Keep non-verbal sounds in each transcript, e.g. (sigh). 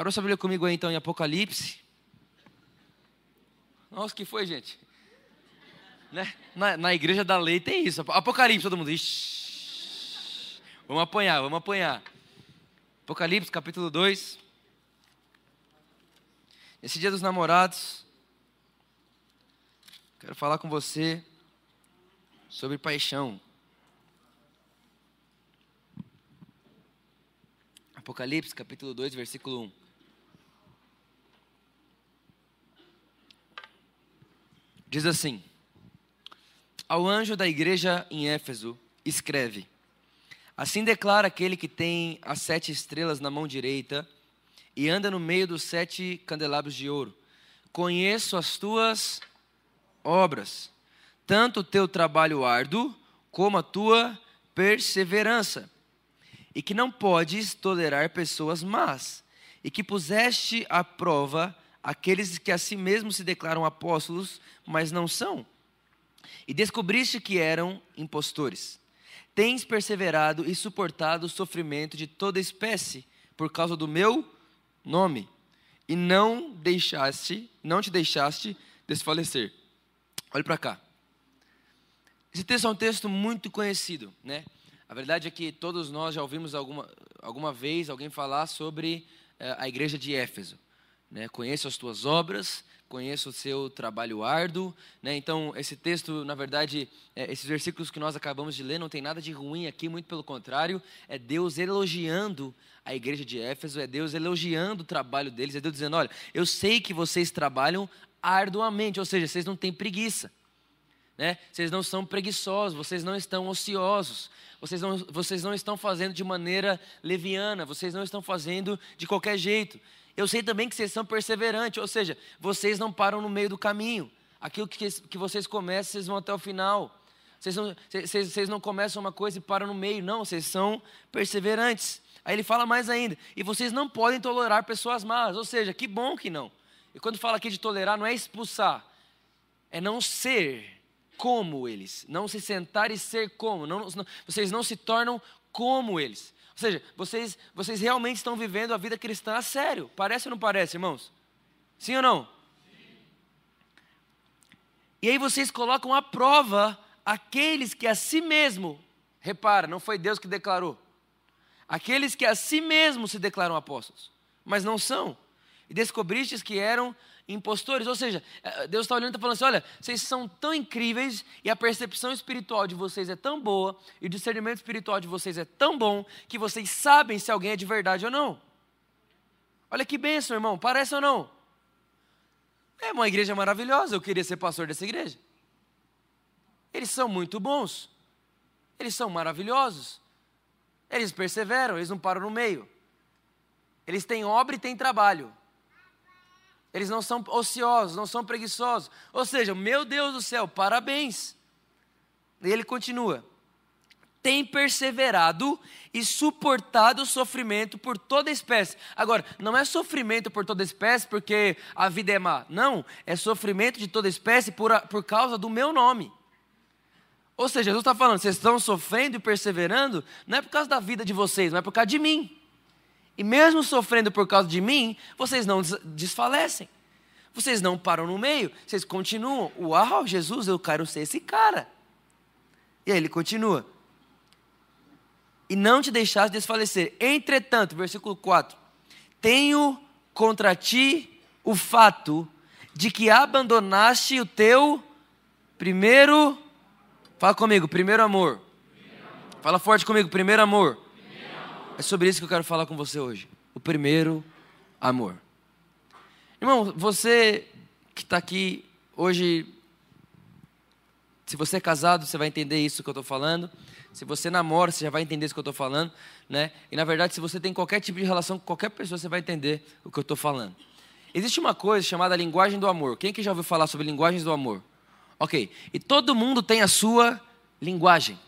Abra sua Bíblia comigo aí então em Apocalipse. Nossa, que foi, gente? Né? Na, na igreja da lei tem isso. Apocalipse, todo mundo. Ixi. Vamos apanhar, vamos apanhar. Apocalipse, capítulo 2. Nesse dia dos namorados, quero falar com você sobre paixão. Apocalipse, capítulo 2, versículo 1. Diz assim: Ao anjo da igreja em Éfeso, escreve: Assim declara aquele que tem as sete estrelas na mão direita e anda no meio dos sete candelabros de ouro: Conheço as tuas obras, tanto o teu trabalho árduo como a tua perseverança, e que não podes tolerar pessoas más, e que puseste à prova aqueles que a si mesmos se declaram apóstolos, mas não são. E descobriste que eram impostores. Tens perseverado e suportado o sofrimento de toda espécie por causa do meu nome, e não deixaste, não te deixaste desfalecer. Olhe para cá. Esse texto é um texto muito conhecido, né? A verdade é que todos nós já ouvimos alguma, alguma vez alguém falar sobre uh, a igreja de Éfeso. Né? Conheço as tuas obras, conheço o seu trabalho árduo. Né? Então, esse texto, na verdade, é, esses versículos que nós acabamos de ler, não tem nada de ruim aqui, muito pelo contrário, é Deus elogiando a igreja de Éfeso, é Deus elogiando o trabalho deles, é Deus dizendo: olha, eu sei que vocês trabalham arduamente, ou seja, vocês não têm preguiça. Né? Vocês não são preguiçosos, vocês não estão ociosos, vocês não, vocês não estão fazendo de maneira leviana, vocês não estão fazendo de qualquer jeito. Eu sei também que vocês são perseverantes, ou seja, vocês não param no meio do caminho. Aquilo que, que vocês começam, vocês vão até o final. Vocês não, vocês, vocês não começam uma coisa e param no meio, não, vocês são perseverantes. Aí ele fala mais ainda, e vocês não podem tolerar pessoas más, ou seja, que bom que não. E quando fala aqui de tolerar, não é expulsar, é não ser como eles, não se sentar e ser como, não, não, vocês não se tornam como eles. Ou seja, vocês, vocês realmente estão vivendo a vida cristã a sério. Parece ou não parece, irmãos? Sim ou não? Sim. E aí vocês colocam à prova aqueles que a si mesmo, repara, não foi Deus que declarou, aqueles que a si mesmo se declaram apóstolos, mas não são. E descobristes que eram impostores. Ou seja, eh, Deus está olhando e está falando assim: olha, vocês são tão incríveis e a percepção espiritual de vocês é tão boa e o discernimento espiritual de vocês é tão bom que vocês sabem se alguém é de verdade ou não. Olha que bênção, irmão, parece ou não? É uma igreja maravilhosa, eu queria ser pastor dessa igreja. Eles são muito bons, eles são maravilhosos, eles perseveram, eles não param no meio, eles têm obra e têm trabalho. Eles não são ociosos, não são preguiçosos. Ou seja, meu Deus do céu, parabéns. E ele continua: tem perseverado e suportado o sofrimento por toda espécie. Agora, não é sofrimento por toda espécie porque a vida é má. Não, é sofrimento de toda espécie por, a, por causa do meu nome. Ou seja, Jesus está falando, vocês estão sofrendo e perseverando, não é por causa da vida de vocês, mas é por causa de mim. E mesmo sofrendo por causa de mim, vocês não desfalecem. Vocês não param no meio, vocês continuam. Uau, Jesus, eu quero ser esse cara. E aí ele continua. E não te deixaste desfalecer. Entretanto, versículo 4: Tenho contra ti o fato de que abandonaste o teu primeiro. Fala comigo, primeiro amor. Primeiro amor. Fala forte comigo, primeiro amor. É sobre isso que eu quero falar com você hoje. O primeiro amor. Irmão, você que está aqui hoje, Se você é casado, você vai entender isso que eu estou falando. Se você namora, você já vai entender isso que eu estou falando. Né? E na verdade, se você tem qualquer tipo de relação com qualquer pessoa, você vai entender o que eu estou falando. Existe uma coisa chamada linguagem do amor. Quem que já ouviu falar sobre linguagens do amor? Ok. E todo mundo tem a sua linguagem.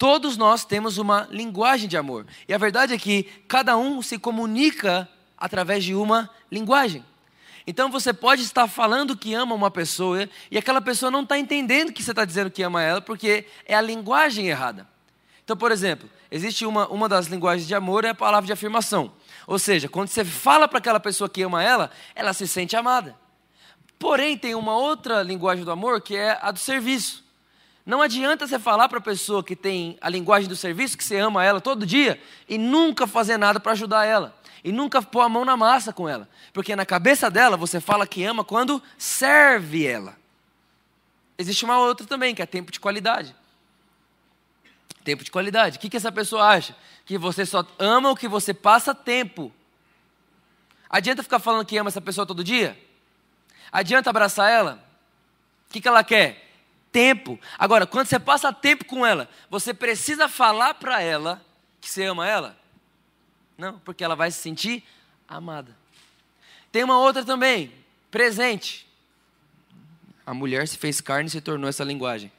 Todos nós temos uma linguagem de amor. E a verdade é que cada um se comunica através de uma linguagem. Então você pode estar falando que ama uma pessoa e aquela pessoa não está entendendo que você está dizendo que ama ela porque é a linguagem errada. Então, por exemplo, existe uma, uma das linguagens de amor é a palavra de afirmação. Ou seja, quando você fala para aquela pessoa que ama ela, ela se sente amada. Porém, tem uma outra linguagem do amor que é a do serviço. Não adianta você falar para a pessoa que tem a linguagem do serviço, que você ama ela todo dia, e nunca fazer nada para ajudar ela. E nunca pôr a mão na massa com ela. Porque na cabeça dela você fala que ama quando serve ela. Existe uma outra também, que é tempo de qualidade. Tempo de qualidade. O que, que essa pessoa acha? Que você só ama o que você passa tempo. Adianta ficar falando que ama essa pessoa todo dia? Adianta abraçar ela? O que, que ela quer? Tempo. Agora, quando você passa tempo com ela, você precisa falar para ela que você ama ela? Não, porque ela vai se sentir amada. Tem uma outra também, presente. A mulher se fez carne e se tornou essa linguagem.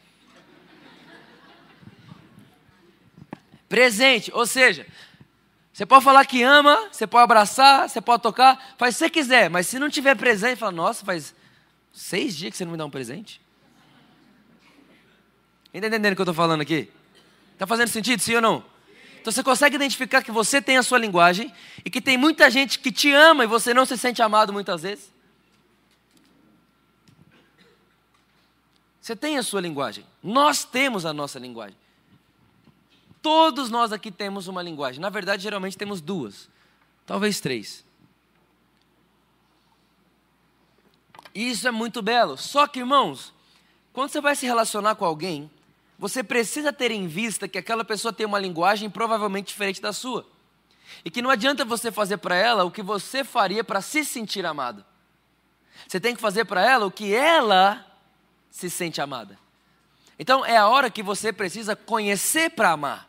Presente, ou seja, você pode falar que ama, você pode abraçar, você pode tocar, faz o que você quiser, mas se não tiver presente, fala, nossa, faz seis dias que você não me dá um presente. Está entendendo o que eu estou falando aqui? Está fazendo sentido, sim ou não? Então você consegue identificar que você tem a sua linguagem e que tem muita gente que te ama e você não se sente amado muitas vezes? Você tem a sua linguagem. Nós temos a nossa linguagem. Todos nós aqui temos uma linguagem. Na verdade, geralmente temos duas, talvez três. Isso é muito belo. Só que, irmãos, quando você vai se relacionar com alguém, você precisa ter em vista que aquela pessoa tem uma linguagem provavelmente diferente da sua. E que não adianta você fazer para ela o que você faria para se sentir amado. Você tem que fazer para ela o que ela se sente amada. Então é a hora que você precisa conhecer para amar.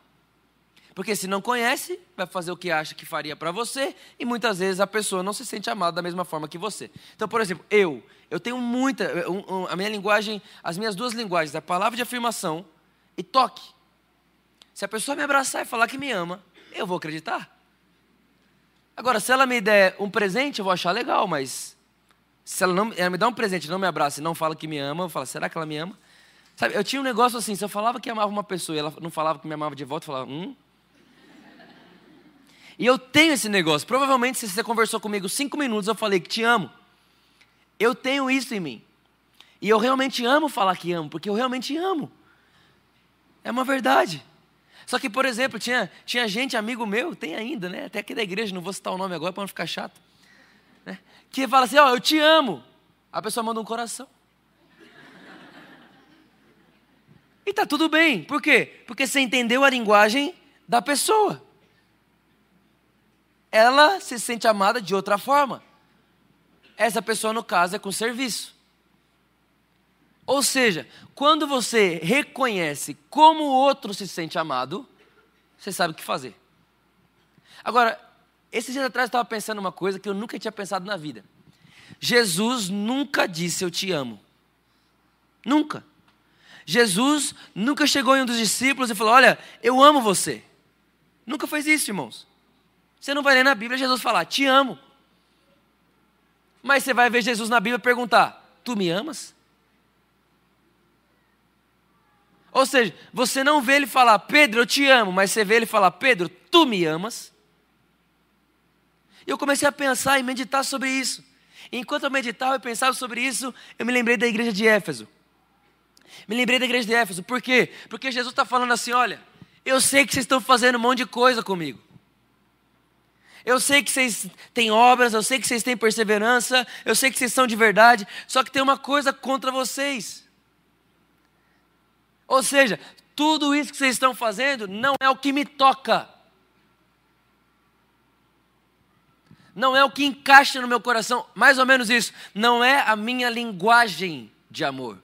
Porque se não conhece, vai fazer o que acha que faria para você, e muitas vezes a pessoa não se sente amada da mesma forma que você. Então, por exemplo, eu, eu tenho muita, um, um, a minha linguagem, as minhas duas linguagens, a palavra de afirmação e toque. Se a pessoa me abraçar e falar que me ama, eu vou acreditar. Agora, se ela me der um presente, eu vou achar legal, mas se ela, não, ela me dá um presente, não me abraça e não fala que me ama, eu falo, será que ela me ama? Sabe, eu tinha um negócio assim, se eu falava que amava uma pessoa e ela não falava que me amava de volta, eu falava, hum, e eu tenho esse negócio. Provavelmente, se você conversou comigo cinco minutos, eu falei que te amo. Eu tenho isso em mim. E eu realmente amo falar que amo, porque eu realmente amo. É uma verdade. Só que, por exemplo, tinha, tinha gente, amigo meu, tem ainda, né? Até aqui da igreja, não vou citar o nome agora para não ficar chato. Né? Que fala assim: Ó, oh, eu te amo. A pessoa manda um coração. E tá tudo bem. Por quê? Porque você entendeu a linguagem da pessoa ela se sente amada de outra forma. Essa pessoa, no caso, é com serviço. Ou seja, quando você reconhece como o outro se sente amado, você sabe o que fazer. Agora, esses dias atrás eu estava pensando uma coisa que eu nunca tinha pensado na vida. Jesus nunca disse eu te amo. Nunca. Jesus nunca chegou em um dos discípulos e falou: Olha, eu amo você. Nunca fez isso, irmãos. Você não vai ler na Bíblia Jesus falar, te amo. Mas você vai ver Jesus na Bíblia perguntar, tu me amas? Ou seja, você não vê ele falar, Pedro, eu te amo, mas você vê ele falar, Pedro, tu me amas? E eu comecei a pensar e meditar sobre isso. E enquanto eu meditava e pensava sobre isso, eu me lembrei da igreja de Éfeso. Me lembrei da igreja de Éfeso, por quê? Porque Jesus está falando assim: olha, eu sei que vocês estão fazendo um monte de coisa comigo. Eu sei que vocês têm obras, eu sei que vocês têm perseverança, eu sei que vocês são de verdade, só que tem uma coisa contra vocês. Ou seja, tudo isso que vocês estão fazendo não é o que me toca. Não é o que encaixa no meu coração, mais ou menos isso. Não é a minha linguagem de amor.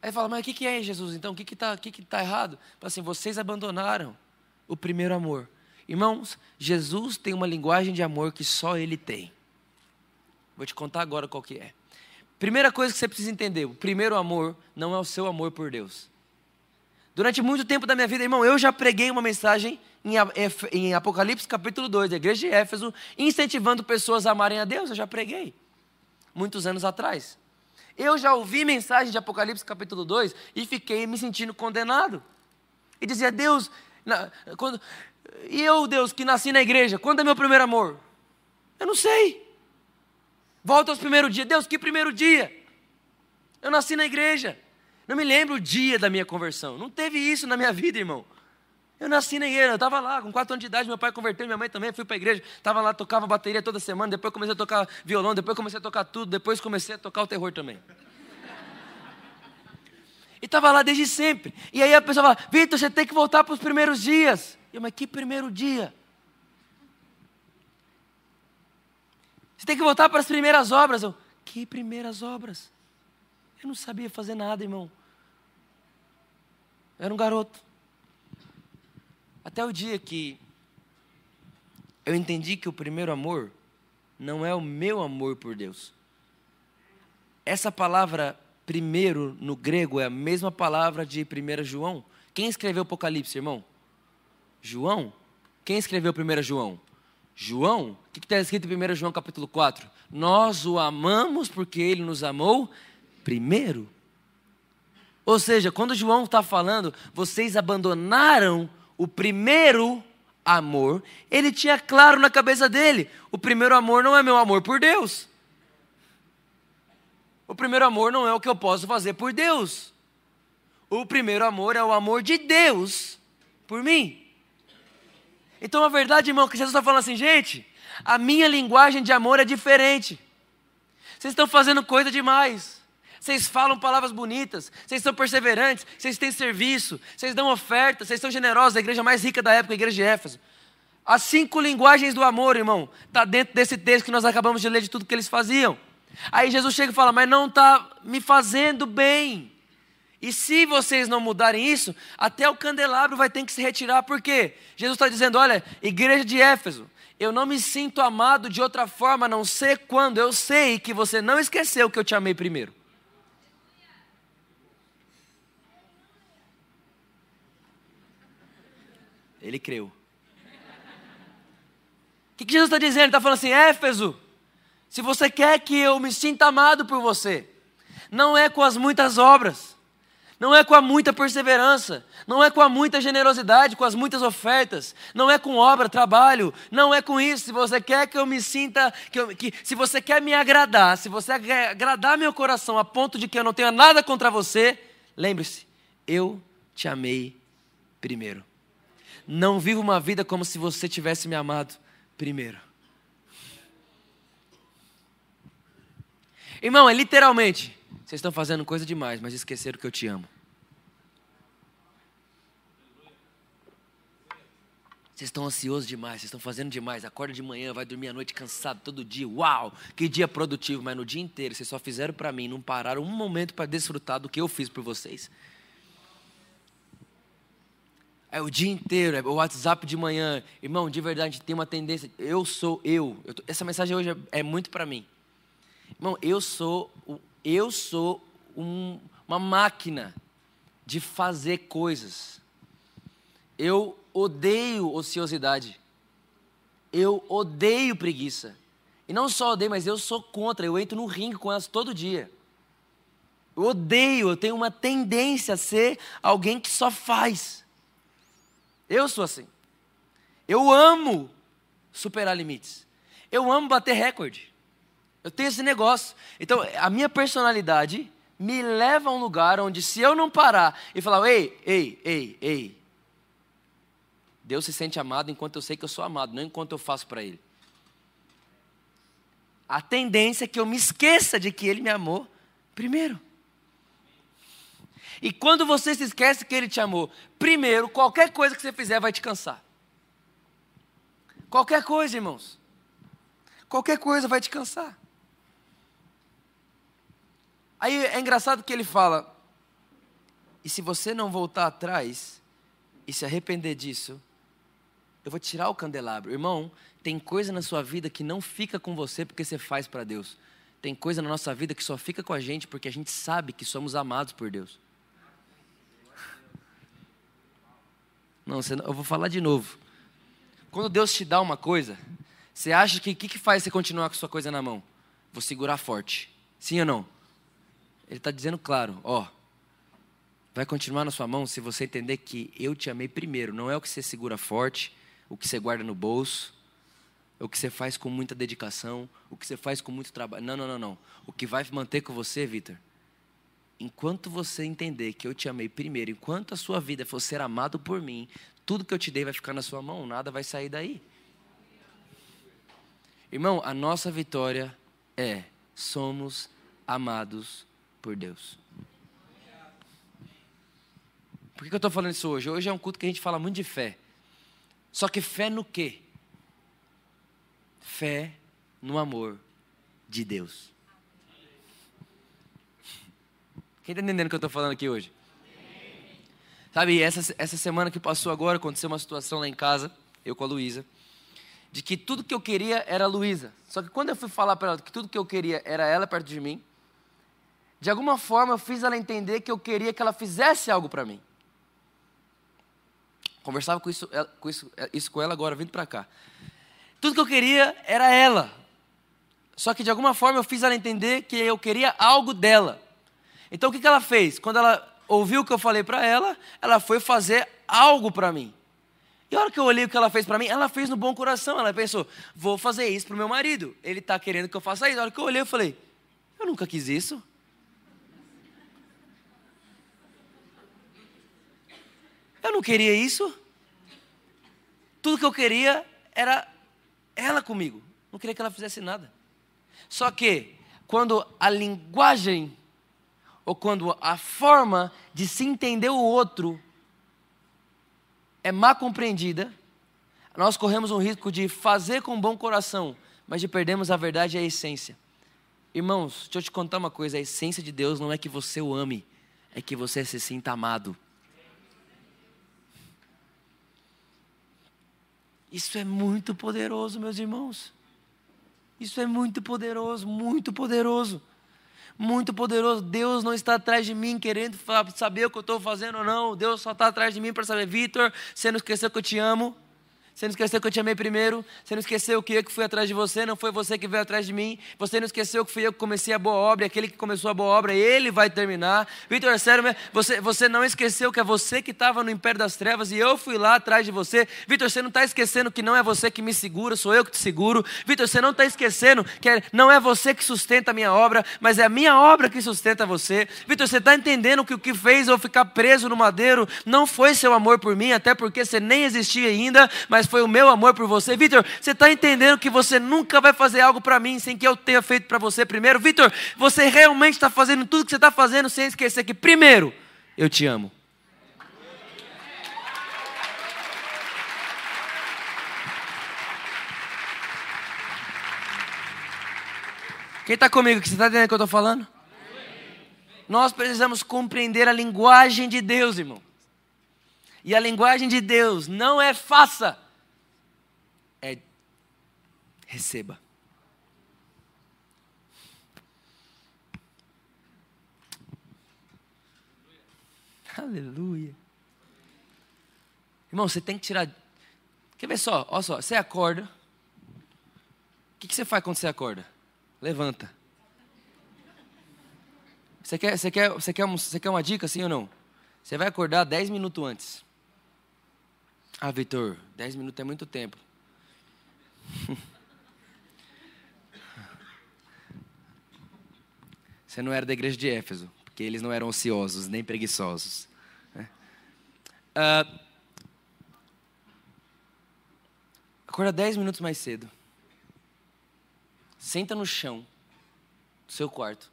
Aí fala, mas o que, que é Jesus então? O que está que que tá errado? Fala assim, vocês abandonaram o primeiro amor. Irmãos, Jesus tem uma linguagem de amor que só Ele tem. Vou te contar agora qual que é. Primeira coisa que você precisa entender: o primeiro amor não é o seu amor por Deus. Durante muito tempo da minha vida, irmão, eu já preguei uma mensagem em Apocalipse capítulo 2, da igreja de Éfeso, incentivando pessoas a amarem a Deus. Eu já preguei, muitos anos atrás. Eu já ouvi mensagem de Apocalipse capítulo 2 e fiquei me sentindo condenado. E dizia, Deus, na, quando, e eu, Deus, que nasci na igreja, quando é meu primeiro amor? Eu não sei. Volta aos primeiros dias. Deus, que primeiro dia? Eu nasci na igreja. Não me lembro o dia da minha conversão. Não teve isso na minha vida, irmão. Eu nasci na igreja, eu estava lá, com quatro anos de idade, meu pai converteu, minha mãe também, fui para a igreja, estava lá, tocava bateria toda semana, depois comecei a tocar violão, depois comecei a tocar tudo, depois comecei a tocar o terror também. E estava lá desde sempre. E aí a pessoa fala, Vitor, você tem que voltar para os primeiros dias. Eu, mas que primeiro dia? Você tem que voltar para as primeiras obras. Eu, que primeiras obras? Eu não sabia fazer nada, irmão. Eu era um garoto. Até o dia que eu entendi que o primeiro amor não é o meu amor por Deus. Essa palavra primeiro no grego é a mesma palavra de 1 João. Quem escreveu Apocalipse, irmão? João? Quem escreveu 1 João? João? O que está escrito em 1 João capítulo 4? Nós o amamos porque ele nos amou primeiro. Ou seja, quando João está falando, vocês abandonaram o primeiro amor, ele tinha claro na cabeça dele: o primeiro amor não é meu amor por Deus. O primeiro amor não é o que eu posso fazer por Deus. O primeiro amor é o amor de Deus por mim. Então a verdade, irmão, que Jesus está falando assim, gente, a minha linguagem de amor é diferente. Vocês estão fazendo coisa demais vocês falam palavras bonitas, vocês são perseverantes, vocês têm serviço, vocês dão oferta, vocês são generosos, a igreja mais rica da época, a igreja de Éfeso. As cinco linguagens do amor, irmão, está dentro desse texto que nós acabamos de ler de tudo que eles faziam. Aí Jesus chega e fala, mas não está me fazendo bem. E se vocês não mudarem isso, até o candelabro vai ter que se retirar, por quê? Jesus está dizendo: olha, igreja de Éfeso, eu não me sinto amado de outra forma a não ser quando eu sei que você não esqueceu que eu te amei primeiro. Ele creu. O que, que Jesus está dizendo? Ele está falando assim: Éfeso, se você quer que eu me sinta amado por você, não é com as muitas obras, não é com a muita perseverança, não é com a muita generosidade, com as muitas ofertas, não é com obra, trabalho, não é com isso. Se você quer que eu me sinta, que, eu, que se você quer me agradar, se você quer agradar meu coração a ponto de que eu não tenha nada contra você, lembre-se, eu te amei primeiro. Não viva uma vida como se você tivesse me amado primeiro. Irmão, é literalmente, vocês estão fazendo coisa demais, mas esqueceram que eu te amo. Vocês estão ansiosos demais, vocês estão fazendo demais. Acorda de manhã, vai dormir à noite cansado todo dia. Uau, que dia produtivo, mas no dia inteiro vocês só fizeram para mim, não pararam um momento para desfrutar do que eu fiz por vocês. É o dia inteiro, é o WhatsApp de manhã. Irmão, de verdade, tem uma tendência. Eu sou eu. eu tô, essa mensagem hoje é, é muito para mim. Irmão, eu sou, eu sou um, uma máquina de fazer coisas. Eu odeio ociosidade. Eu odeio preguiça. E não só odeio, mas eu sou contra. Eu entro no ringue com elas todo dia. Eu odeio, eu tenho uma tendência a ser alguém que só faz. Eu sou assim. Eu amo superar limites. Eu amo bater recorde. Eu tenho esse negócio. Então, a minha personalidade me leva a um lugar onde, se eu não parar e falar, ei, ei, ei, ei, Deus se sente amado enquanto eu sei que eu sou amado, não enquanto eu faço para Ele. A tendência é que eu me esqueça de que Ele me amou primeiro. E quando você se esquece que Ele te amou, primeiro, qualquer coisa que você fizer vai te cansar. Qualquer coisa, irmãos. Qualquer coisa vai te cansar. Aí é engraçado que ele fala: E se você não voltar atrás e se arrepender disso, eu vou tirar o candelabro. Irmão, tem coisa na sua vida que não fica com você porque você faz para Deus. Tem coisa na nossa vida que só fica com a gente porque a gente sabe que somos amados por Deus. Não, eu vou falar de novo. Quando Deus te dá uma coisa, você acha que o que, que faz você continuar com sua coisa na mão? Vou segurar forte. Sim ou não? Ele está dizendo claro, ó. Vai continuar na sua mão se você entender que eu te amei primeiro. Não é o que você segura forte, o que você guarda no bolso, o que você faz com muita dedicação, o que você faz com muito trabalho. Não, não, não, não. O que vai manter com você, Vitor, enquanto você entender que eu te amei primeiro, enquanto a sua vida for ser amado por mim, tudo que eu te dei vai ficar na sua mão, nada vai sair daí. Irmão, a nossa vitória é somos amados por Deus. Por que eu estou falando isso hoje? Hoje é um culto que a gente fala muito de fé. Só que fé no quê? Fé no amor de Deus. Quem está entendendo o que eu estou falando aqui hoje? Sabe, essa, essa semana que passou agora, aconteceu uma situação lá em casa, eu com a Luísa, de que tudo que eu queria era a Luísa. Só que quando eu fui falar para ela que tudo que eu queria era ela perto de mim, de alguma forma eu fiz ela entender que eu queria que ela fizesse algo para mim. Conversava com isso, com isso, isso com ela agora, vindo para cá. Tudo que eu queria era ela. Só que de alguma forma eu fiz ela entender que eu queria algo dela. Então o que, que ela fez? Quando ela ouviu o que eu falei para ela, ela foi fazer algo para mim. E a hora que eu olhei o que ela fez para mim, ela fez no bom coração. Ela pensou, vou fazer isso para meu marido. Ele está querendo que eu faça isso. A hora que eu olhei, eu falei, eu nunca quis isso. Eu não queria isso. Tudo que eu queria era ela comigo. Não queria que ela fizesse nada. Só que, quando a linguagem, ou quando a forma de se entender o outro é má compreendida, nós corremos um risco de fazer com bom coração, mas de perdermos a verdade e a essência. Irmãos, deixa eu te contar uma coisa: a essência de Deus não é que você o ame, é que você se sinta amado. Isso é muito poderoso, meus irmãos. Isso é muito poderoso, muito poderoso. Muito poderoso. Deus não está atrás de mim querendo saber o que eu estou fazendo ou não. Deus só está atrás de mim para saber, Vitor, você não esqueceu que eu te amo. Você não esqueceu que eu te amei primeiro. Você não esqueceu que eu que fui atrás de você, não foi você que veio atrás de mim. Você não esqueceu que fui eu que comecei a boa obra, aquele que começou a boa obra, ele vai terminar. Vitor, é sério, você, você não esqueceu que é você que estava no império das trevas e eu fui lá atrás de você. Vitor, você não está esquecendo que não é você que me segura, sou eu que te seguro. Vitor, você não está esquecendo que é, não é você que sustenta a minha obra, mas é a minha obra que sustenta você. Vitor, você está entendendo que o que fez eu ficar preso no madeiro não foi seu amor por mim, até porque você nem existia ainda, mas foi o meu amor por você. Vitor, você está entendendo que você nunca vai fazer algo para mim sem que eu tenha feito para você primeiro? Vitor, você realmente está fazendo tudo que você está fazendo sem esquecer que, primeiro, eu te amo. Quem está comigo? Você está entendendo o que eu estou falando? Nós precisamos compreender a linguagem de Deus, irmão. E a linguagem de Deus não é faça, receba. Aleluia. Irmão, você tem que tirar. Quer ver só? Olha só, você acorda. O que, você faz quando você acorda? Levanta. Você quer, você, quer, você, quer, você quer uma dica, sim ou não? Você vai acordar 10 minutos antes. Ah, Vitor, 10 minutos é muito tempo. (laughs) Você não era da igreja de Éfeso, porque eles não eram ociosos nem preguiçosos. Uh, acorda 10 minutos mais cedo. Senta no chão do seu quarto.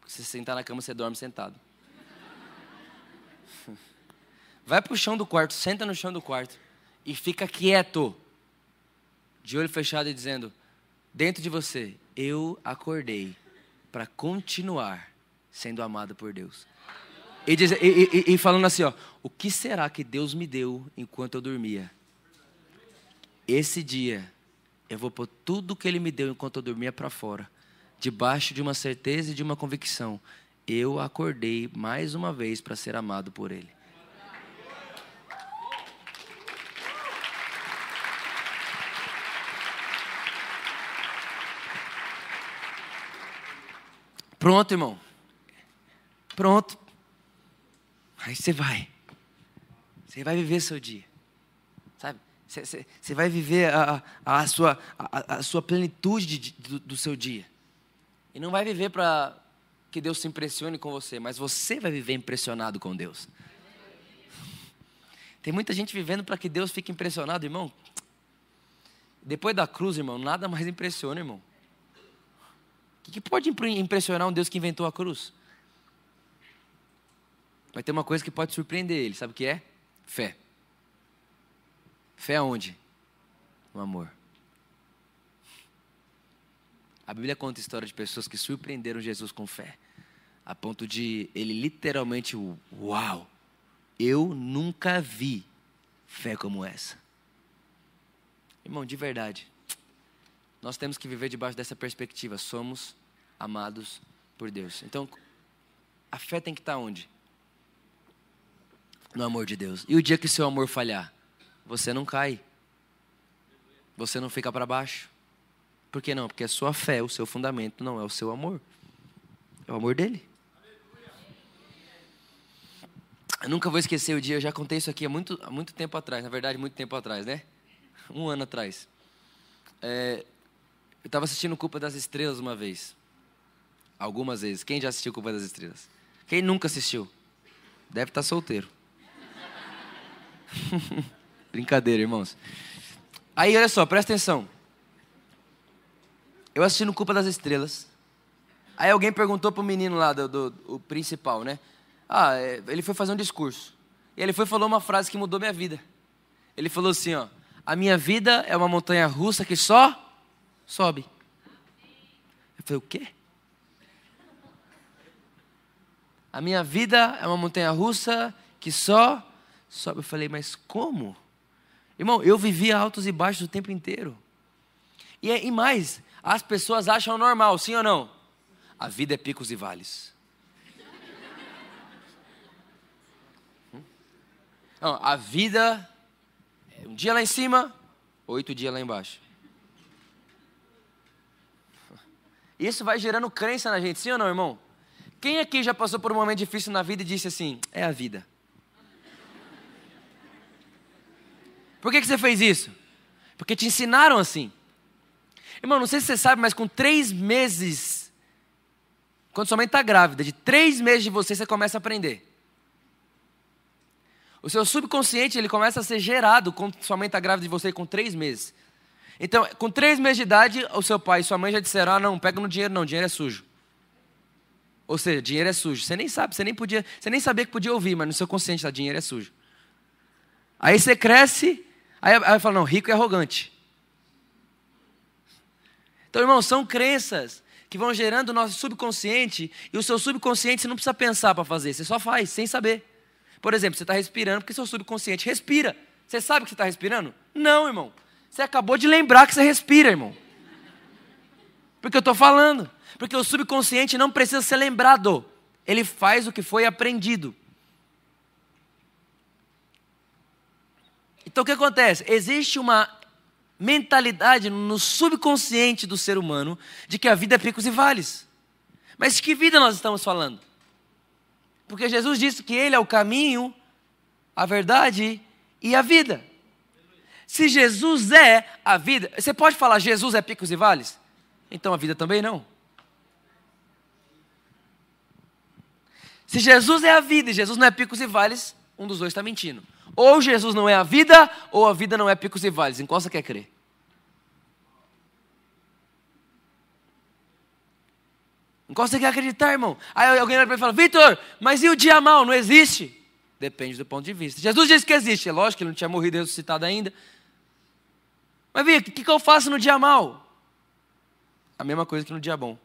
Porque se você sentar na cama, você dorme sentado. (laughs) Vai para o chão do quarto, senta no chão do quarto e fica quieto, de olho fechado e dizendo: dentro de você, eu acordei para continuar sendo amado por Deus. E, diz, e, e, e falando assim, ó, o que será que Deus me deu enquanto eu dormia? Esse dia, eu vou pôr tudo que Ele me deu enquanto eu dormia para fora, debaixo de uma certeza e de uma convicção. Eu acordei mais uma vez para ser amado por Ele. Pronto, irmão. Pronto. Aí você vai. Você vai viver seu dia. Sabe? Você, vai viver a, a, a sua, a, a, sua plenitude de, do, do seu dia. E não vai viver para que Deus se impressione com você, mas você vai viver impressionado com Deus. Tem muita gente vivendo para que Deus fique impressionado, irmão. Depois da cruz, irmão, nada mais impressiona, irmão. O que pode impressionar um Deus que inventou a cruz? Vai ter uma coisa que pode surpreender ele, sabe o que é? Fé. Fé aonde? No amor. A Bíblia conta a história de pessoas que surpreenderam Jesus com fé, a ponto de ele literalmente, uau, eu nunca vi fé como essa. Irmão, de verdade, nós temos que viver debaixo dessa perspectiva. Somos amados por Deus. Então, a fé tem que estar onde? No amor de Deus. E o dia que seu amor falhar, você não cai. Você não fica para baixo. Por que não? Porque a sua fé, o seu fundamento, não é o seu amor. É o amor dele. Eu nunca vou esquecer o dia, eu já contei isso aqui há muito, há muito tempo atrás, na verdade, muito tempo atrás, né? Um ano atrás. É, eu estava assistindo Culpa das Estrelas uma vez. Algumas vezes. Quem já assistiu Culpa das Estrelas? Quem nunca assistiu? Deve estar tá solteiro. (laughs) Brincadeira, irmãos. Aí, olha só, presta atenção. Eu assisti no Culpa das Estrelas. Aí alguém perguntou pro menino lá, do, do, do principal, né? Ah, é, ele foi fazer um discurso. E ele foi falou uma frase que mudou minha vida. Ele falou assim, ó. A minha vida é uma montanha russa que só sobe. Eu falei, o quê? A minha vida é uma montanha russa que só sobe. Eu falei, mas como? Irmão, eu vivia altos e baixos o tempo inteiro. E, e mais, as pessoas acham normal, sim ou não? A vida é picos e vales. Hum? Não, a vida é um dia lá em cima, oito dias lá embaixo. Isso vai gerando crença na gente, sim ou não, irmão? Quem aqui já passou por um momento difícil na vida e disse assim: é a vida? Por que, que você fez isso? Porque te ensinaram assim. Irmão, não sei se você sabe, mas com três meses, quando sua mãe está grávida, de três meses de você, você começa a aprender. O seu subconsciente ele começa a ser gerado quando sua mãe está grávida de você com três meses. Então, com três meses de idade, o seu pai e sua mãe já disseram: ah, não, pega no dinheiro, não, dinheiro é sujo. Ou seja, dinheiro é sujo. Você nem sabe, você nem podia, você nem sabia que podia ouvir, mas no seu consciente está dinheiro é sujo. Aí você cresce, aí, aí fala, não, rico é arrogante. Então, irmão, são crenças que vão gerando o nosso subconsciente, e o seu subconsciente você não precisa pensar para fazer, você só faz, sem saber. Por exemplo, você está respirando porque seu subconsciente respira. Você sabe que você está respirando? Não, irmão. Você acabou de lembrar que você respira, irmão. Porque eu estou falando. Porque o subconsciente não precisa ser lembrado, ele faz o que foi aprendido. Então o que acontece? Existe uma mentalidade no subconsciente do ser humano de que a vida é picos e vales. Mas que vida nós estamos falando? Porque Jesus disse que Ele é o caminho, a verdade e a vida. Se Jesus é a vida, você pode falar Jesus é picos e vales? Então a vida também não. Se Jesus é a vida e Jesus não é picos e vales, um dos dois está mentindo. Ou Jesus não é a vida, ou a vida não é picos e vales. Em qual você quer crer? Em qual você quer acreditar, irmão? Aí alguém olha para ele e fala, Vitor, mas e o dia mal? Não existe? Depende do ponto de vista. Jesus disse que existe. É lógico que ele não tinha morrido e ressuscitado ainda. Mas, Vitor, o que, que eu faço no dia mal? A mesma coisa que no dia bom.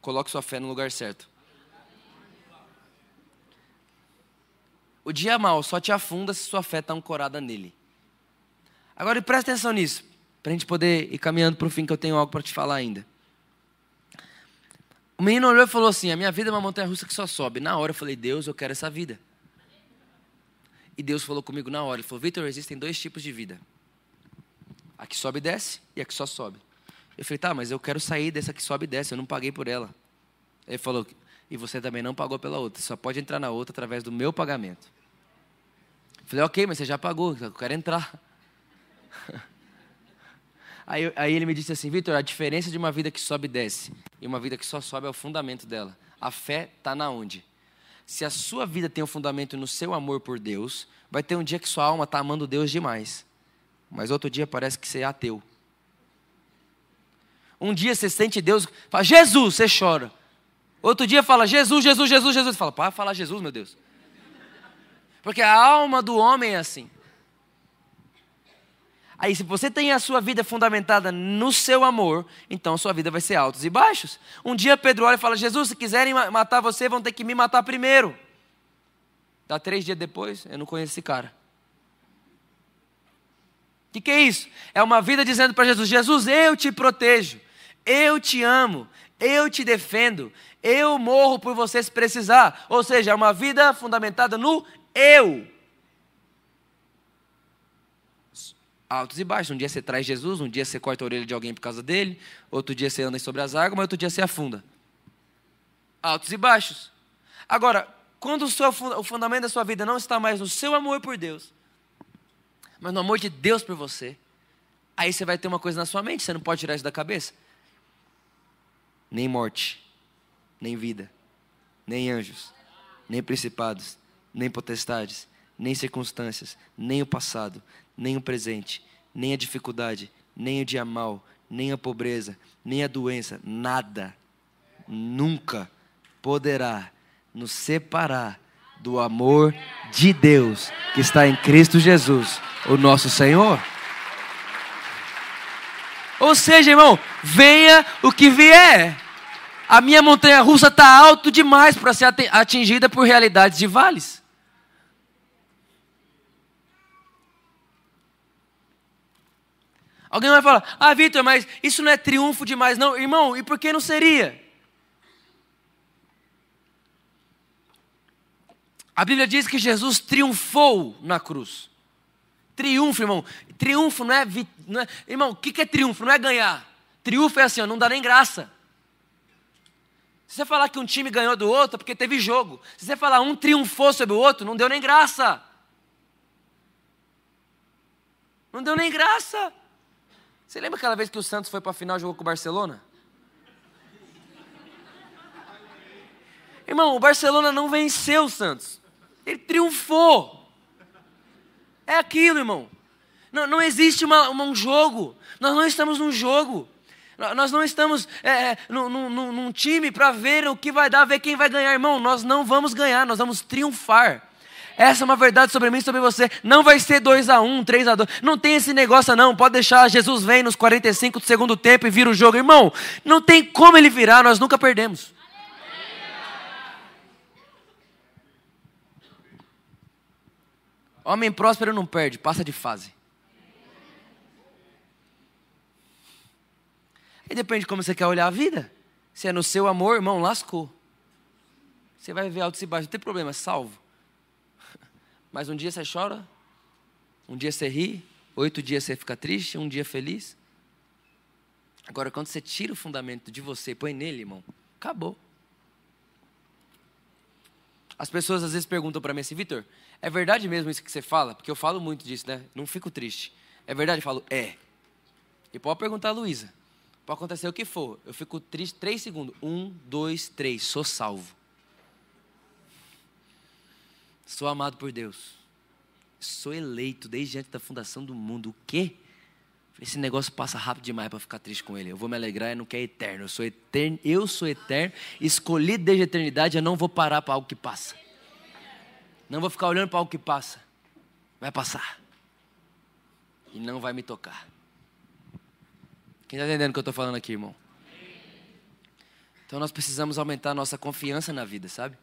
Coloque sua fé no lugar certo. O dia mal só te afunda se sua fé está ancorada nele. Agora presta atenção nisso, para a gente poder ir caminhando para o fim, que eu tenho algo para te falar ainda. O menino olhou e falou assim: A minha vida é uma montanha russa que só sobe. Na hora eu falei: Deus, eu quero essa vida. E Deus falou comigo na hora: Ele falou, Vitor, existem dois tipos de vida: a que sobe e desce e a que só sobe. Eu falei: Tá, mas eu quero sair dessa que sobe e desce, eu não paguei por ela. Ele falou: E você também não pagou pela outra, só pode entrar na outra através do meu pagamento. Falei: Ok, mas você já pagou, eu quero entrar. (laughs) Aí, aí ele me disse assim, Vitor, a diferença de uma vida que sobe e desce e uma vida que só sobe é o fundamento dela. A fé está na onde? Se a sua vida tem um fundamento no seu amor por Deus, vai ter um dia que sua alma está amando Deus demais. Mas outro dia parece que você é ateu. Um dia você sente Deus, fala, Jesus, você chora. Outro dia fala, Jesus, Jesus, Jesus, Jesus. Você fala, para falar Jesus, meu Deus. Porque a alma do homem é assim. Aí, se você tem a sua vida fundamentada no seu amor, então sua vida vai ser altos e baixos. Um dia Pedro olha e fala: Jesus, se quiserem matar você, vão ter que me matar primeiro. Dá três dias depois, eu não conheço esse cara. O que, que é isso? É uma vida dizendo para Jesus: Jesus, eu te protejo, eu te amo, eu te defendo, eu morro por você se precisar. Ou seja, é uma vida fundamentada no eu. altos e baixos. Um dia você traz Jesus, um dia você corta a orelha de alguém por causa dele, outro dia você anda sobre as águas, mas outro dia você afunda. Altos e baixos. Agora, quando o, seu, o fundamento da sua vida não está mais no seu amor por Deus, mas no amor de Deus por você, aí você vai ter uma coisa na sua mente, você não pode tirar isso da cabeça. Nem morte, nem vida, nem anjos, nem principados, nem potestades, nem circunstâncias, nem o passado, nem o presente, nem a dificuldade, nem o dia mal, nem a pobreza, nem a doença, nada, nunca poderá nos separar do amor de Deus que está em Cristo Jesus, o nosso Senhor. Ou seja, irmão, venha o que vier. A minha montanha russa está alto demais para ser atingida por realidades de vales. Alguém vai falar, ah, Vitor, mas isso não é triunfo demais, não. Irmão, e por que não seria? A Bíblia diz que Jesus triunfou na cruz. Triunfo, irmão. Triunfo não é. Não é irmão, o que é triunfo? Não é ganhar. Triunfo é assim, ó, não dá nem graça. Se você falar que um time ganhou do outro, é porque teve jogo. Se você falar um triunfou sobre o outro, não deu nem graça. Não deu nem graça. Você lembra aquela vez que o Santos foi para a final e jogou com o Barcelona? Irmão, o Barcelona não venceu o Santos. Ele triunfou. É aquilo, irmão. Não, não existe uma, uma, um jogo. Nós não estamos num jogo. Nós não estamos é, é num, num, num time para ver o que vai dar, ver quem vai ganhar, irmão. Nós não vamos ganhar, nós vamos triunfar. Essa é uma verdade sobre mim e sobre você. Não vai ser 2 a 1 um, 3 a 2 Não tem esse negócio, não. Pode deixar. Jesus vem nos 45 do segundo tempo e vira o jogo. Irmão, não tem como ele virar, nós nunca perdemos. Homem próspero não perde, passa de fase. E depende de como você quer olhar a vida. Se é no seu amor, irmão, lascou. Você vai ver alto e baixo, não tem problema, salvo. (laughs) Mas um dia você chora, um dia você ri, oito dias você fica triste, um dia feliz. Agora, quando você tira o fundamento de você e põe nele, irmão, acabou. As pessoas às vezes perguntam para mim assim, Vitor, é verdade mesmo isso que você fala? Porque eu falo muito disso, né? Não fico triste. É verdade? Eu falo, é. E pode perguntar a Luísa. Pode acontecer o que for. Eu fico triste três segundos. Um, dois, três. Sou salvo. Sou amado por Deus. Sou eleito desde antes da fundação do mundo. O quê? Esse negócio passa rápido demais para ficar triste com ele. Eu vou me alegrar, eu não quero eterno. Eu sou eterno, eu sou eterno, escolhido desde a eternidade, eu não vou parar para algo que passa. Não vou ficar olhando para algo que passa. Vai passar. E não vai me tocar. Quem está entendendo o que eu estou falando aqui, irmão? Então nós precisamos aumentar a nossa confiança na vida, sabe?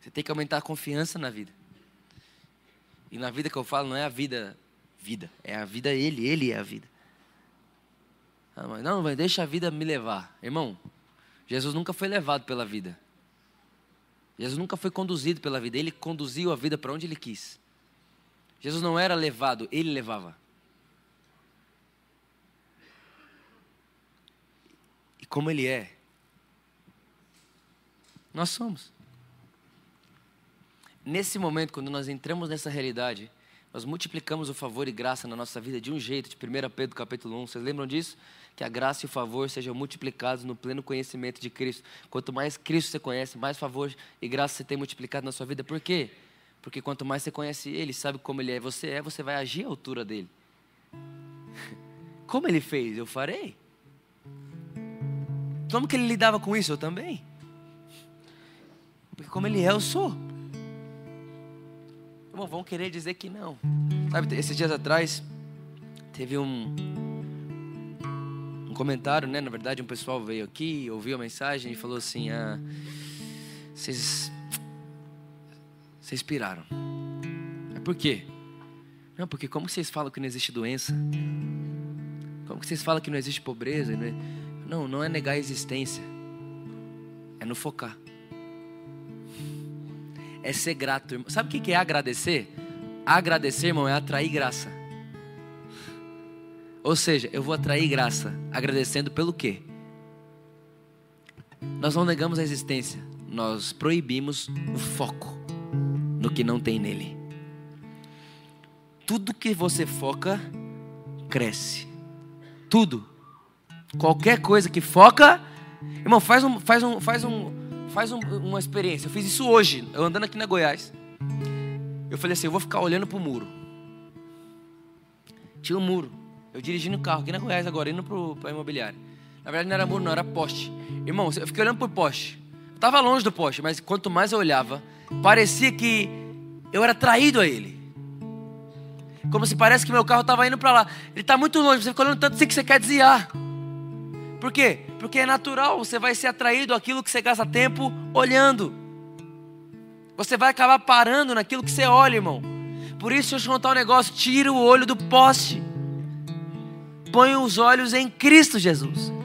Você tem que aumentar a confiança na vida. E na vida que eu falo não é a vida vida, é a vida ele, ele é a vida. Ah, não, mas deixa a vida me levar. Irmão, Jesus nunca foi levado pela vida. Jesus nunca foi conduzido pela vida, ele conduziu a vida para onde ele quis. Jesus não era levado, ele levava. Como ele é, nós somos. Nesse momento, quando nós entramos nessa realidade, nós multiplicamos o favor e graça na nossa vida de um jeito, de 1 Pedro capítulo 1. Vocês lembram disso? Que a graça e o favor sejam multiplicados no pleno conhecimento de Cristo. Quanto mais Cristo você conhece, mais favor e graça você tem multiplicado na sua vida. Por quê? Porque quanto mais você conhece Ele, sabe como Ele é, você é, você vai agir à altura dele. (laughs) Como Ele fez? Eu farei. Como que Ele lidava com isso? Eu também. Porque como Ele é, eu sou. Irmão, vão querer dizer que não. Sabe, esses dias atrás, teve um, um comentário, né? Na verdade, um pessoal veio aqui, ouviu a mensagem e falou assim: ah, vocês, vocês piraram. É por quê? Não, porque como vocês falam que não existe doença? Como vocês falam que não existe pobreza? Não, não é negar a existência, é no focar é ser grato. Irmão. Sabe o que é agradecer? Agradecer, irmão, é atrair graça. Ou seja, eu vou atrair graça agradecendo pelo quê? Nós não negamos a existência, nós proibimos o foco no que não tem nele. Tudo que você foca cresce. Tudo. Qualquer coisa que foca, irmão, faz um, faz um, faz um, Faz um, uma experiência. Eu fiz isso hoje, eu andando aqui na Goiás. Eu falei assim: eu vou ficar olhando para o muro. Tinha um muro. Eu dirigindo o carro aqui na Goiás agora, indo para a imobiliária. Na verdade não era muro, não, era poste. Irmão, eu fiquei olhando para o poste. Eu estava longe do poste, mas quanto mais eu olhava, parecia que eu era traído a ele. Como se parece que meu carro estava indo para lá. Ele está muito longe, você fica olhando tanto assim que você quer desviar. Por quê? Porque é natural, você vai ser atraído àquilo que você gasta tempo olhando. Você vai acabar parando naquilo que você olha, irmão. Por isso, deixa eu te contar um negócio: tira o olho do poste. Põe os olhos em Cristo Jesus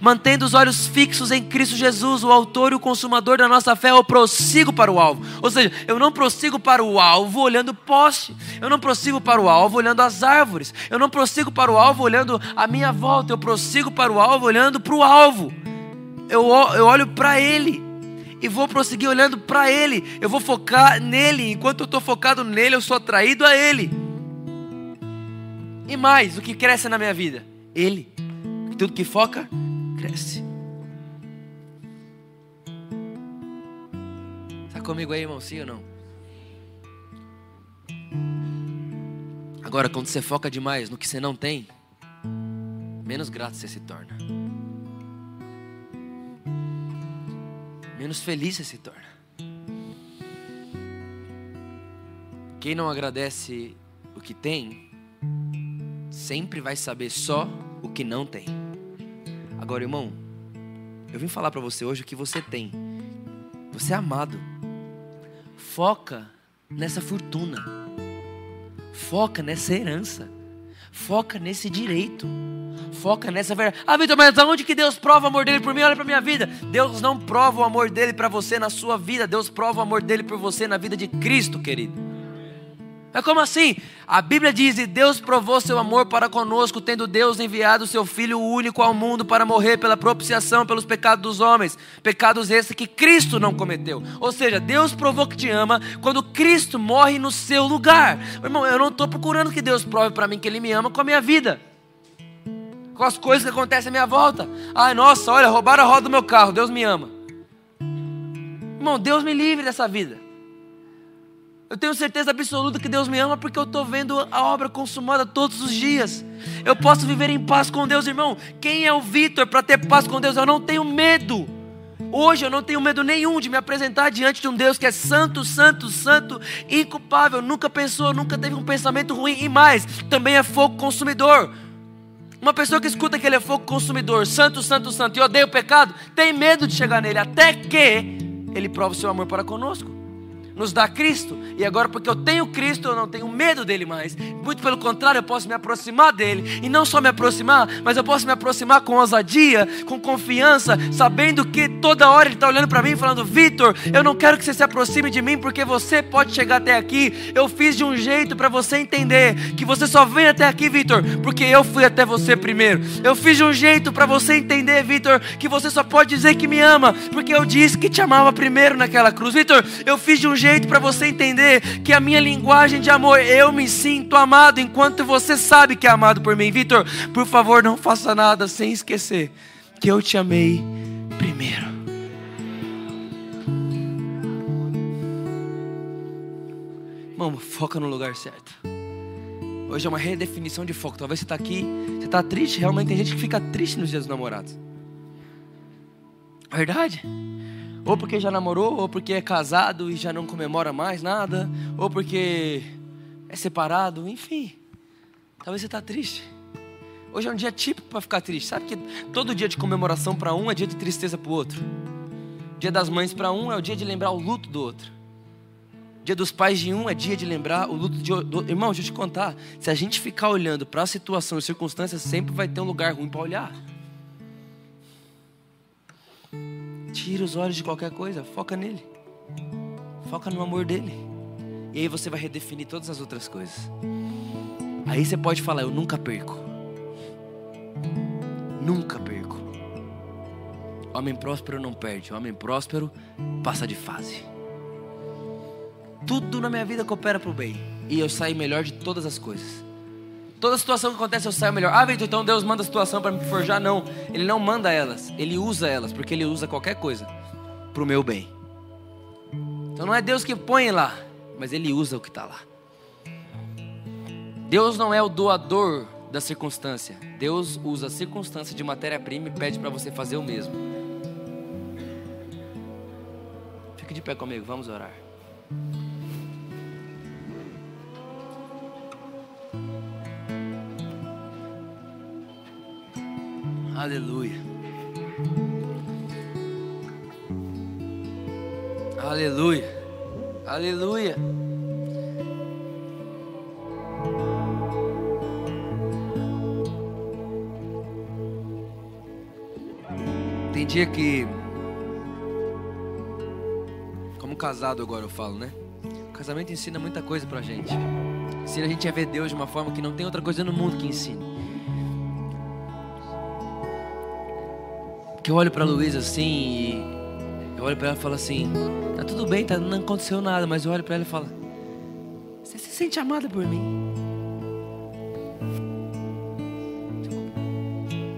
mantendo os olhos fixos em Cristo Jesus, o autor e o consumador da nossa fé, eu prossigo para o alvo. Ou seja, eu não prossigo para o alvo olhando o poste, eu não prossigo para o alvo olhando as árvores, eu não prossigo para o alvo olhando a minha volta, eu prossigo para o alvo olhando para o alvo. Eu, eu olho para Ele e vou prosseguir olhando para Ele, eu vou focar nele, enquanto eu estou focado nele, eu sou atraído a Ele. E mais, o que cresce na minha vida? Ele. Tudo que foca cresce. Está comigo aí, irmão? Sim ou não? Agora, quando você foca demais no que você não tem, menos grato você se torna. Menos feliz você se torna. Quem não agradece o que tem, sempre vai saber só o que não tem. Agora, irmão, eu vim falar para você hoje o que você tem. Você é amado. Foca nessa fortuna. Foca nessa herança. Foca nesse direito. Foca nessa verdade. Ah, Vitor, mas aonde que Deus prova o amor dele por mim? Olha para minha vida. Deus não prova o amor dele para você na sua vida. Deus prova o amor dele por você na vida de Cristo, querido. É como assim? A Bíblia diz: E Deus provou seu amor para conosco, tendo Deus enviado seu Filho único ao mundo para morrer pela propiciação pelos pecados dos homens, pecados esses que Cristo não cometeu. Ou seja, Deus provou que te ama quando Cristo morre no seu lugar. Irmão, eu não estou procurando que Deus prove para mim que Ele me ama com a minha vida, com as coisas que acontecem à minha volta. Ai, nossa, olha, roubaram a roda do meu carro, Deus me ama. Irmão, Deus me livre dessa vida. Eu tenho certeza absoluta que Deus me ama porque eu estou vendo a obra consumada todos os dias. Eu posso viver em paz com Deus, irmão. Quem é o Vitor para ter paz com Deus? Eu não tenho medo. Hoje eu não tenho medo nenhum de me apresentar diante de um Deus que é santo, santo, santo, inculpável, nunca pensou, nunca teve um pensamento ruim e mais, também é fogo consumidor. Uma pessoa que escuta que ele é fogo consumidor, santo, santo, santo, e odeia o pecado, tem medo de chegar nele, até que ele prova o seu amor para conosco. Nos dá Cristo, e agora porque eu tenho Cristo, eu não tenho medo dele mais. Muito pelo contrário, eu posso me aproximar dele, e não só me aproximar, mas eu posso me aproximar com ousadia, com confiança, sabendo que toda hora ele está olhando para mim falando: Vitor, eu não quero que você se aproxime de mim, porque você pode chegar até aqui. Eu fiz de um jeito para você entender que você só vem até aqui, Vitor, porque eu fui até você primeiro. Eu fiz de um jeito para você entender, Vitor, que você só pode dizer que me ama, porque eu disse que te amava primeiro naquela cruz. Vitor, eu fiz de um jeito para você entender que a minha linguagem de amor, eu me sinto amado enquanto você sabe que é amado por mim. Vitor, por favor, não faça nada sem esquecer que eu te amei primeiro. Irmão, foca no lugar certo. Hoje é uma redefinição de foco. Talvez você está aqui, você está triste. Realmente tem gente que fica triste nos dias dos namorados. Verdade? Ou porque já namorou, ou porque é casado e já não comemora mais nada, ou porque é separado, enfim. Talvez você está triste. Hoje é um dia típico para ficar triste. Sabe que todo dia de comemoração para um é dia de tristeza para o outro. Dia das mães para um é o dia de lembrar o luto do outro. Dia dos pais de um é dia de lembrar o luto de outro. Irmão, deixa eu te contar. Se a gente ficar olhando para a situação e circunstâncias, sempre vai ter um lugar ruim para olhar. Tira os olhos de qualquer coisa, foca nele. Foca no amor dele. E aí você vai redefinir todas as outras coisas. Aí você pode falar: Eu nunca perco. Nunca perco. Homem próspero não perde. Homem próspero passa de fase. Tudo na minha vida coopera para o bem. E eu saio melhor de todas as coisas. Toda situação que acontece eu saio melhor. Ah, Vitor, então Deus manda a situação para me forjar? Não. Ele não manda elas. Ele usa elas, porque Ele usa qualquer coisa para o meu bem. Então não é Deus que põe lá, mas Ele usa o que está lá. Deus não é o doador da circunstância. Deus usa a circunstância de matéria-prima e pede para você fazer o mesmo. Fique de pé comigo, vamos orar. Aleluia. Aleluia. Aleluia. Tem dia que como casado agora eu falo, né? O casamento ensina muita coisa pra gente. Ensina a gente a ver Deus de uma forma que não tem outra coisa no mundo que ensine. Que eu olho para Luísa assim e eu olho para ela e falo assim: tá tudo bem, tá, não aconteceu nada, mas eu olho para ela e falo: você se sente amada por mim?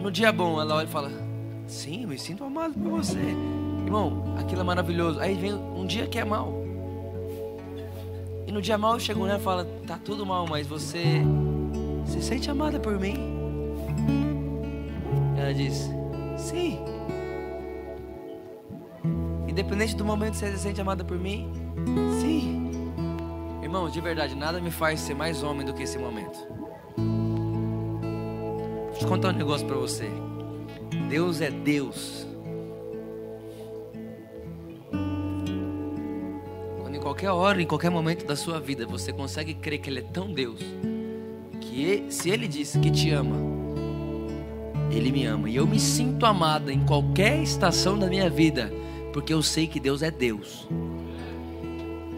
No dia bom, ela olha e fala: sim, eu me sinto amado por você. Irmão, aquilo é maravilhoso. Aí vem um dia que é mal. E no dia mal eu chego nela e falo: tá tudo mal, mas você se sente amada por mim? Ela diz: sim. Independente do momento você se sente amada por mim? Sim. Irmãos, de verdade, nada me faz ser mais homem do que esse momento. Deixa eu contar um negócio para você. Deus é Deus. Quando em qualquer hora, em qualquer momento da sua vida, você consegue crer que Ele é tão Deus, que se Ele disse que te ama, Ele me ama. E eu me sinto amada em qualquer estação da minha vida porque eu sei que Deus é Deus.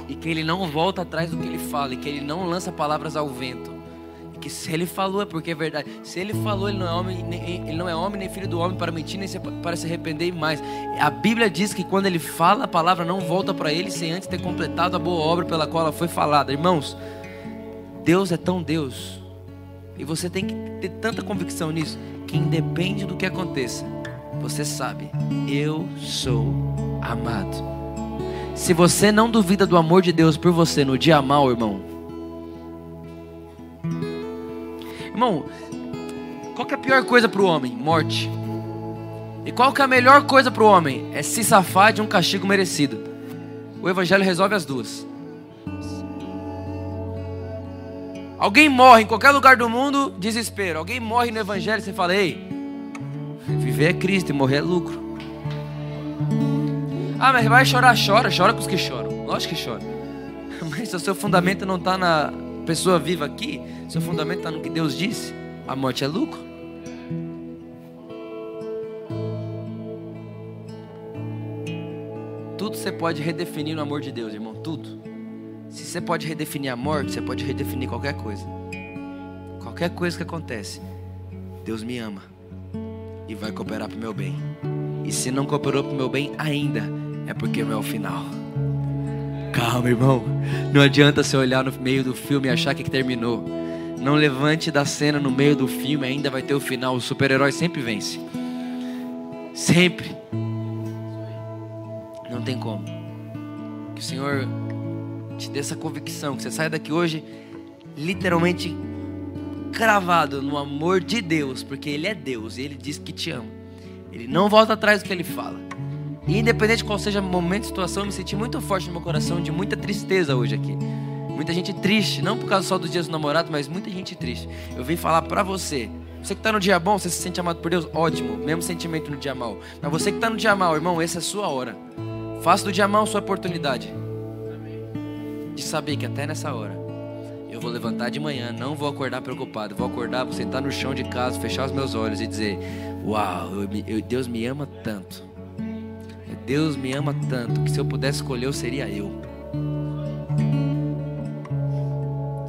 E que Ele não volta atrás do que Ele fala. E que Ele não lança palavras ao vento. E que se Ele falou é porque é verdade. Se Ele falou, Ele não é homem, nem, ele não é homem nem filho do homem para mentir, nem para se arrepender mais. A Bíblia diz que quando Ele fala, a palavra não volta para Ele sem antes ter completado a boa obra pela qual ela foi falada. Irmãos, Deus é tão Deus. E você tem que ter tanta convicção nisso. Que independe do que aconteça, você sabe, eu sou amado. Se você não duvida do amor de Deus por você no dia mal, irmão. Irmão, qual que é a pior coisa para o homem? Morte. E qual que é a melhor coisa para o homem? É se safar de um castigo merecido. O evangelho resolve as duas. Alguém morre em qualquer lugar do mundo, desespero. Alguém morre no evangelho, você fala: "Ei, viver é Cristo e morrer é lucro". Ah, mas vai chorar, chora, chora com os que choram. Lógico que chora. (laughs) Mas se o seu fundamento não está na pessoa viva aqui, seu fundamento está no que Deus disse, a morte é lucro. Tudo você pode redefinir no amor de Deus, irmão, tudo. Se você pode redefinir a morte, você pode redefinir qualquer coisa. Qualquer coisa que acontece, Deus me ama e vai cooperar para o meu bem. E se não cooperou para o meu bem ainda, é porque não é o final. Calma, irmão. Não adianta você olhar no meio do filme e achar que terminou. Não levante da cena no meio do filme, ainda vai ter o final. O super-herói sempre vence. Sempre. Não tem como. Que o Senhor te dê essa convicção, que você saia daqui hoje literalmente cravado no amor de Deus, porque Ele é Deus e Ele diz que te ama. Ele não volta atrás do que Ele fala. E independente de qual seja o momento, situação, eu me senti muito forte no meu coração de muita tristeza hoje aqui. Muita gente triste, não por causa só dos dias do namorado, mas muita gente triste. Eu vim falar pra você. Você que está no dia bom, você se sente amado por Deus, ótimo. Mesmo sentimento no dia mal. Mas você que está no dia mal, irmão, essa é a sua hora. Faça do dia mal sua oportunidade. De saber que até nessa hora vou levantar de manhã, não vou acordar preocupado, vou acordar, vou sentar no chão de casa, fechar os meus olhos e dizer: Uau, eu, eu, Deus me ama tanto Deus me ama tanto que se eu pudesse escolher, eu seria eu.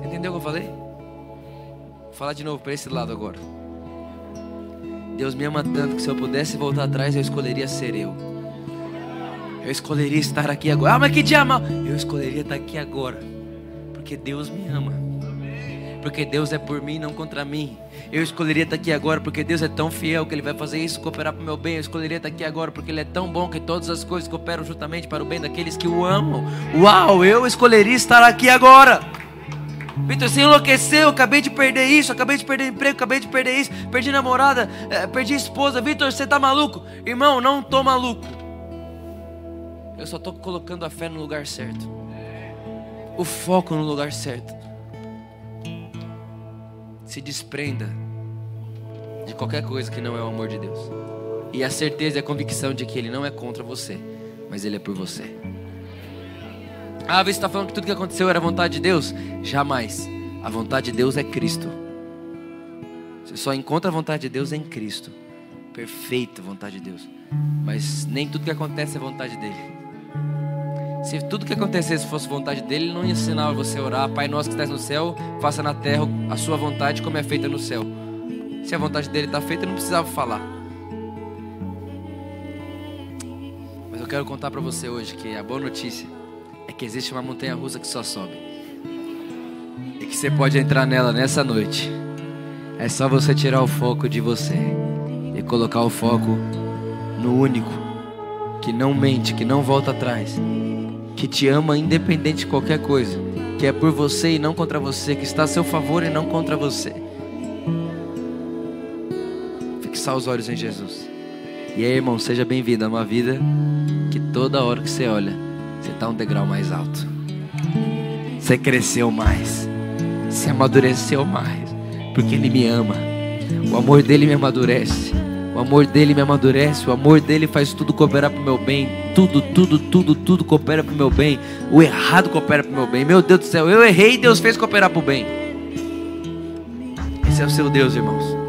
Entendeu o que eu falei? Vou falar de novo para esse lado agora. Deus me ama tanto que se eu pudesse voltar atrás, eu escolheria ser eu. Eu escolheria estar aqui agora. Ah, mas que dia mal. Eu escolheria estar aqui agora. Porque Deus me ama porque Deus é por mim, não contra mim. Eu escolheria estar aqui agora porque Deus é tão fiel que Ele vai fazer isso cooperar para o meu bem. Eu escolheria estar aqui agora porque Ele é tão bom que todas as coisas cooperam justamente para o bem daqueles que o amam. Uau, eu escolheria estar aqui agora. Vitor, você enlouqueceu, acabei de perder isso, acabei de perder emprego, acabei de perder isso, perdi namorada, eh, perdi esposa. Vitor, você está maluco? Irmão, não estou maluco. Eu só estou colocando a fé no lugar certo, o foco no lugar certo se desprenda de qualquer coisa que não é o amor de Deus. E a certeza e a convicção de que Ele não é contra você, mas Ele é por você. Ah, você está falando que tudo que aconteceu era vontade de Deus? Jamais. A vontade de Deus é Cristo. Você só encontra a vontade de Deus em Cristo. Perfeita vontade de Deus. Mas nem tudo que acontece é vontade dele. Se tudo que acontecesse fosse vontade dele, ele não ia ensinar você a orar, Pai nosso que estás no céu, faça na terra a sua vontade como é feita no céu. Se a vontade dele está feita, não precisava falar. Mas eu quero contar para você hoje que a boa notícia é que existe uma montanha russa que só sobe. E que você pode entrar nela nessa noite. É só você tirar o foco de você e colocar o foco no único que não mente, que não volta atrás que te ama independente de qualquer coisa, que é por você e não contra você, que está a seu favor e não contra você. Fixar os olhos em Jesus. E aí, irmão, seja bem-vindo a uma vida que toda hora que você olha, você está um degrau mais alto. Você cresceu mais. Você amadureceu mais. Porque Ele me ama. O amor dele me amadurece. O amor dele me amadurece, o amor dele faz tudo cooperar para o meu bem. Tudo, tudo, tudo, tudo coopera para o meu bem. O errado coopera para o meu bem. Meu Deus do céu, eu errei e Deus fez cooperar para o bem. Esse é o seu Deus, irmãos.